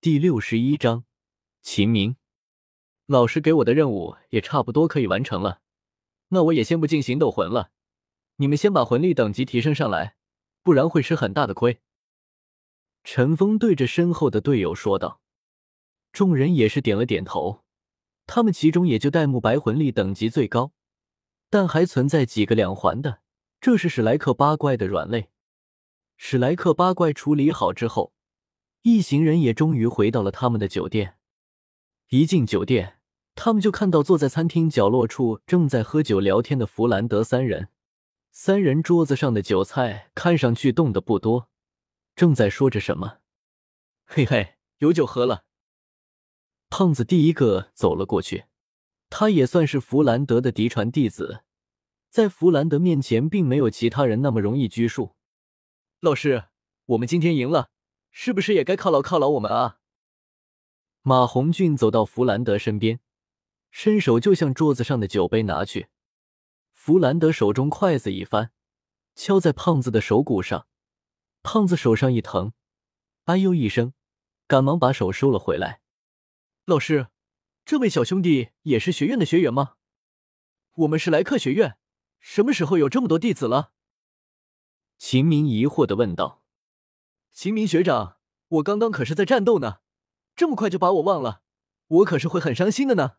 第六十一章，秦明老师给我的任务也差不多可以完成了，那我也先不进行斗魂了。你们先把魂力等级提升上来，不然会吃很大的亏。陈峰对着身后的队友说道。众人也是点了点头。他们其中也就戴沐白魂力等级最高，但还存在几个两环的。这是史莱克八怪的软肋。史莱克八怪处理好之后，一行人也终于回到了他们的酒店。一进酒店，他们就看到坐在餐厅角落处正在喝酒聊天的弗兰德三人。三人桌子上的酒菜看上去动的不多，正在说着什么。嘿嘿，有酒喝了。胖子第一个走了过去，他也算是弗兰德的嫡传弟子，在弗兰德面前，并没有其他人那么容易拘束。老师，我们今天赢了，是不是也该犒劳犒劳我们啊？马红俊走到弗兰德身边，伸手就向桌子上的酒杯拿去。弗兰德手中筷子一翻，敲在胖子的手骨上，胖子手上一疼，哎呦一声，赶忙把手收了回来。老师，这位小兄弟也是学院的学员吗？我们是莱克学院，什么时候有这么多弟子了？秦明疑惑的问道。秦明学长，我刚刚可是在战斗呢，这么快就把我忘了，我可是会很伤心的呢。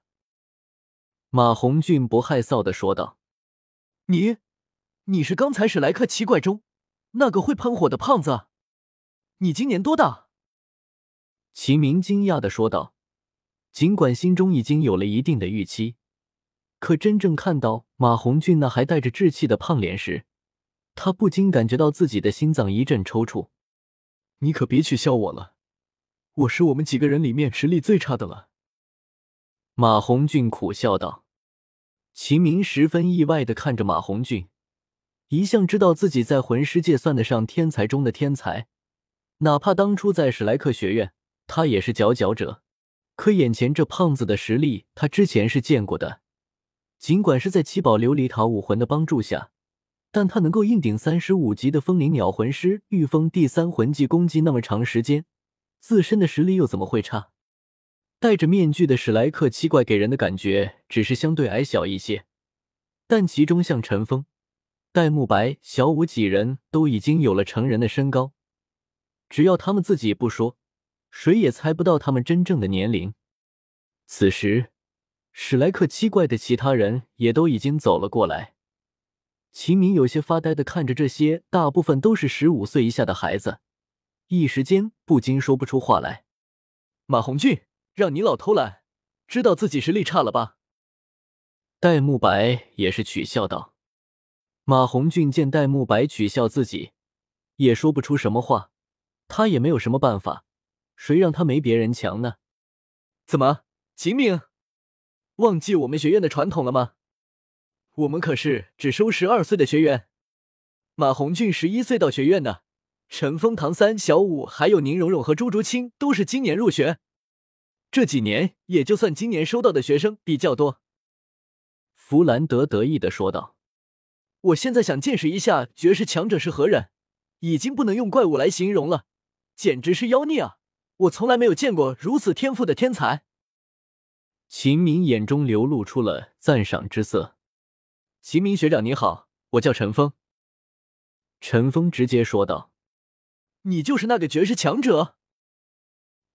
马红俊不害臊的说道。你，你是刚才史莱克七怪中那个会喷火的胖子？你今年多大？秦明惊讶的说道。尽管心中已经有了一定的预期，可真正看到马红俊那还带着稚气的胖脸时，他不禁感觉到自己的心脏一阵抽搐。你可别取笑我了，我是我们几个人里面实力最差的了。马红俊苦笑道。秦明十分意外的看着马红俊，一向知道自己在魂师界算得上天才中的天才，哪怕当初在史莱克学院，他也是佼佼者。可眼前这胖子的实力，他之前是见过的。尽管是在七宝琉璃塔武魂的帮助下，但他能够硬顶三十五级的风灵鸟魂师御风第三魂技攻击那么长时间，自身的实力又怎么会差？戴着面具的史莱克七怪给人的感觉只是相对矮小一些，但其中像陈峰、戴沐白、小舞几人都已经有了成人的身高，只要他们自己不说。谁也猜不到他们真正的年龄。此时，史莱克七怪的其他人也都已经走了过来。秦明有些发呆的看着这些大部分都是十五岁以下的孩子，一时间不禁说不出话来。马红俊，让你老偷懒，知道自己实力差了吧？戴沐白也是取笑道。马红俊见戴沐白取笑自己，也说不出什么话，他也没有什么办法。谁让他没别人强呢？怎么，秦明，忘记我们学院的传统了吗？我们可是只收十二岁的学员。马红俊十一岁到学院的，陈峰、唐三、小五，还有宁荣荣和朱竹清都是今年入学。这几年也就算今年收到的学生比较多。弗兰德得意的说道：“我现在想见识一下绝世强者是何人，已经不能用怪物来形容了，简直是妖孽啊！”我从来没有见过如此天赋的天才。秦明眼中流露出了赞赏之色。秦明学长你好，我叫陈峰。陈峰直接说道：“你就是那个绝世强者？”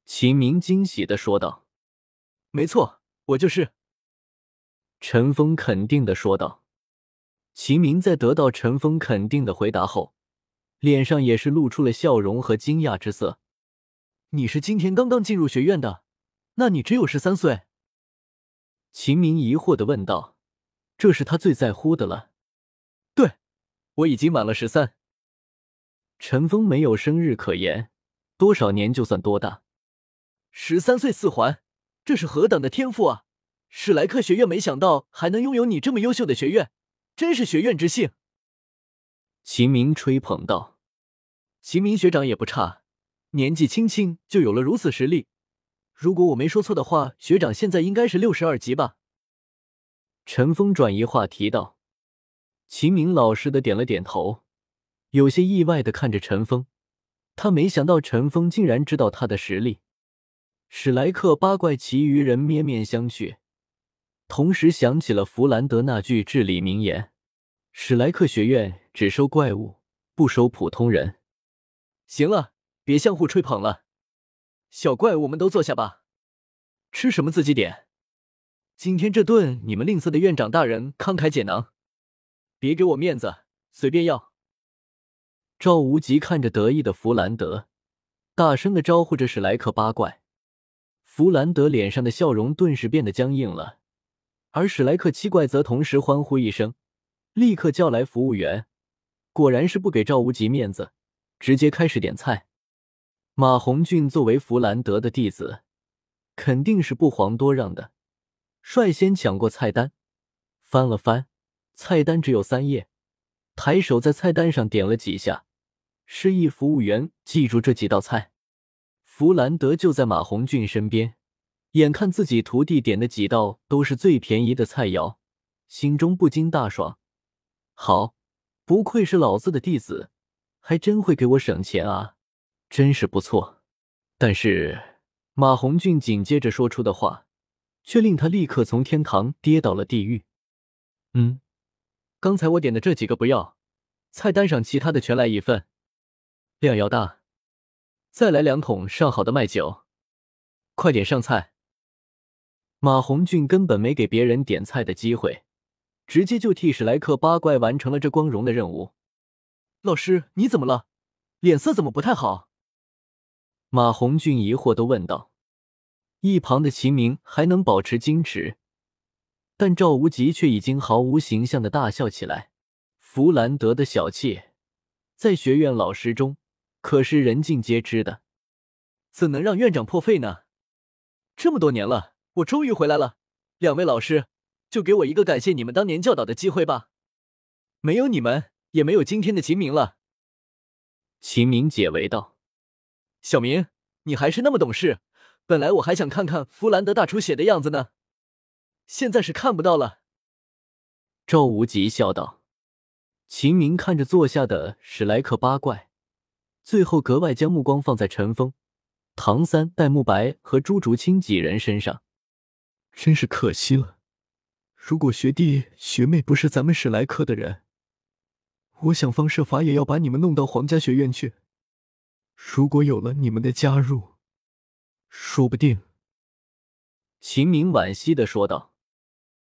秦明惊喜的说道：“没错，我就是。”陈峰肯定的说道。秦明在得到陈峰肯定的回答后，脸上也是露出了笑容和惊讶之色。你是今天刚刚进入学院的，那你只有十三岁？秦明疑惑的问道。这是他最在乎的了。对，我已经满了十三。陈峰没有生日可言，多少年就算多大。十三岁四环，这是何等的天赋啊！史莱克学院没想到还能拥有你这么优秀的学院，真是学院之幸。秦明吹捧道。秦明学长也不差。年纪轻轻就有了如此实力，如果我没说错的话，学长现在应该是六十二级吧？陈峰转移话题道。秦明老实的点了点头，有些意外的看着陈峰，他没想到陈峰竟然知道他的实力。史莱克八怪其余人面面相觑，同时想起了弗兰德那句至理名言：“史莱克学院只收怪物，不收普通人。”行了，别相互吹捧了，小怪物们都坐下吧。吃什么自己点。今天这顿你们吝啬的院长大人慷慨解囊，别给我面子，随便要。赵无极看着得意的弗兰德，大声的招呼着史莱克八怪。弗兰德脸上的笑容顿时变得僵硬了，而史莱克七怪则同时欢呼一声，立刻叫来服务员。果然是不给赵无极面子，直接开始点菜。马红俊作为弗兰德的弟子，肯定是不遑多让的，率先抢过菜单，翻了翻菜单，只有三页，抬手在菜单上点了几下，示意服务员记住这几道菜。弗兰德就在马红俊身边，眼看自己徒弟点的几道都是最便宜的菜肴，心中不禁大爽。好，不愧是老子的弟子，还真会给我省钱啊，真是不错。但是马红俊紧接着说出的话，却令他立刻从天堂跌到了地狱。嗯，刚才我点的这几个不要，菜单上其他的全来一份，量要大。再来两桶上好的麦酒，快点上菜。马红俊根本没给别人点菜的机会，直接就替史莱克八怪完成了这光荣的任务。老师，你怎么了？脸色怎么不太好？马红俊疑惑的问道。一旁的秦明还能保持矜持，但赵无极却已经毫无形象的大笑起来。弗兰德的小气，在学院老师中。可是人尽皆知的，怎能让院长破费呢？这么多年了，我终于回来了，两位老师，就给我一个感谢你们当年教导的机会吧。没有你们，也没有今天的秦明了。秦明解围道：“小明，你还是那么懂事。本来我还想看看弗兰德大出血的样子呢，现在是看不到了。”赵无极笑道。秦明看着坐下的史莱克八怪。最后，格外将目光放在陈峰、唐三、戴沐白和朱竹清几人身上。真是可惜了，如果学弟学妹不是咱们史莱克的人，我想方设法也要把你们弄到皇家学院去。如果有了你们的加入，说不定……秦明惋惜的说道。